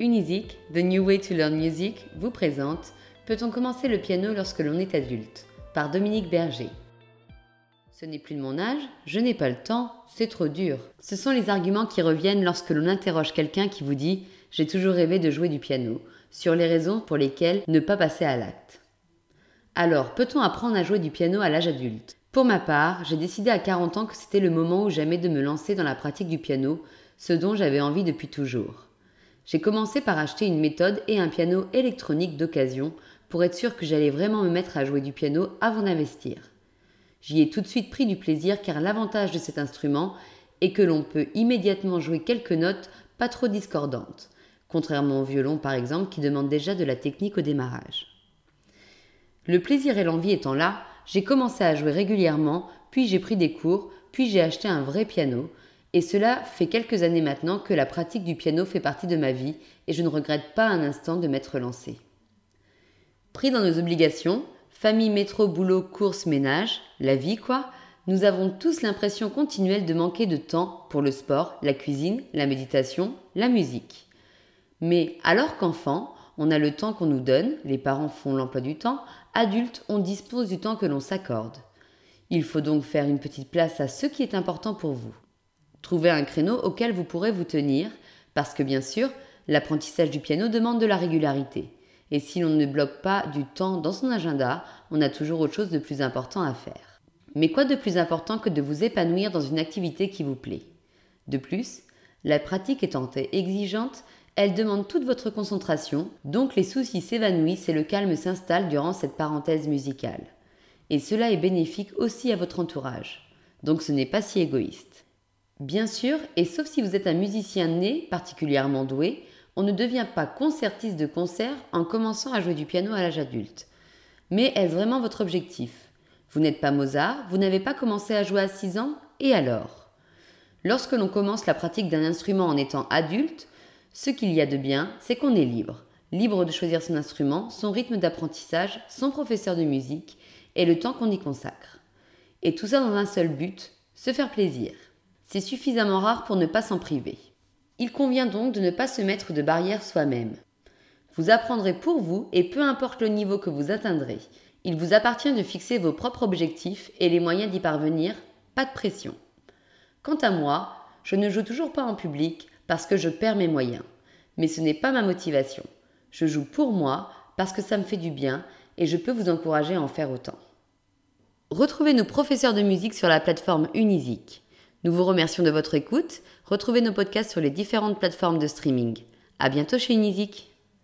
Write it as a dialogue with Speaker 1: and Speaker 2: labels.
Speaker 1: Unizik, The New Way to Learn Music, vous présente Peut-on commencer le piano lorsque l'on est adulte par Dominique Berger. Ce n'est plus de mon âge, je n'ai pas le temps, c'est trop dur. Ce sont les arguments qui reviennent lorsque l'on interroge quelqu'un qui vous dit J'ai toujours rêvé de jouer du piano, sur les raisons pour lesquelles ne pas passer à l'acte. Alors, peut-on apprendre à jouer du piano à l'âge adulte? Pour ma part, j'ai décidé à 40 ans que c'était le moment ou jamais de me lancer dans la pratique du piano, ce dont j'avais envie depuis toujours. J'ai commencé par acheter une méthode et un piano électronique d'occasion pour être sûr que j'allais vraiment me mettre à jouer du piano avant d'investir. J'y ai tout de suite pris du plaisir car l'avantage de cet instrument est que l'on peut immédiatement jouer quelques notes pas trop discordantes, contrairement au violon par exemple qui demande déjà de la technique au démarrage. Le plaisir et l'envie étant là, j'ai commencé à jouer régulièrement, puis j'ai pris des cours, puis j'ai acheté un vrai piano, et cela fait quelques années maintenant que la pratique du piano fait partie de ma vie et je ne regrette pas un instant de m'être lancé. Pris dans nos obligations, famille, métro, boulot, course, ménage, la vie quoi, nous avons tous l'impression continuelle de manquer de temps pour le sport, la cuisine, la méditation, la musique. Mais alors qu'enfant, on a le temps qu'on nous donne, les parents font l'emploi du temps, adultes, on dispose du temps que l'on s'accorde. Il faut donc faire une petite place à ce qui est important pour vous. Trouvez un créneau auquel vous pourrez vous tenir, parce que bien sûr, l'apprentissage du piano demande de la régularité. Et si l'on ne bloque pas du temps dans son agenda, on a toujours autre chose de plus important à faire. Mais quoi de plus important que de vous épanouir dans une activité qui vous plaît? De plus, la pratique étant exigeante, elle demande toute votre concentration, donc les soucis s'évanouissent et le calme s'installe durant cette parenthèse musicale. Et cela est bénéfique aussi à votre entourage. Donc ce n'est pas si égoïste. Bien sûr, et sauf si vous êtes un musicien né particulièrement doué, on ne devient pas concertiste de concert en commençant à jouer du piano à l'âge adulte. Mais est-ce vraiment votre objectif? Vous n'êtes pas Mozart, vous n'avez pas commencé à jouer à 6 ans, et alors? Lorsque l'on commence la pratique d'un instrument en étant adulte, ce qu'il y a de bien, c'est qu'on est libre. Libre de choisir son instrument, son rythme d'apprentissage, son professeur de musique et le temps qu'on y consacre. Et tout ça dans un seul but, se faire plaisir. C'est suffisamment rare pour ne pas s'en priver. Il convient donc de ne pas se mettre de barrières soi-même. Vous apprendrez pour vous et peu importe le niveau que vous atteindrez. Il vous appartient de fixer vos propres objectifs et les moyens d'y parvenir, pas de pression. Quant à moi, je ne joue toujours pas en public parce que je perds mes moyens. Mais ce n'est pas ma motivation. Je joue pour moi parce que ça me fait du bien et je peux vous encourager à en faire autant. Retrouvez nos professeurs de musique sur la plateforme Unisic. Nous vous remercions de votre écoute. Retrouvez nos podcasts sur les différentes plateformes de streaming. À bientôt chez Unisic.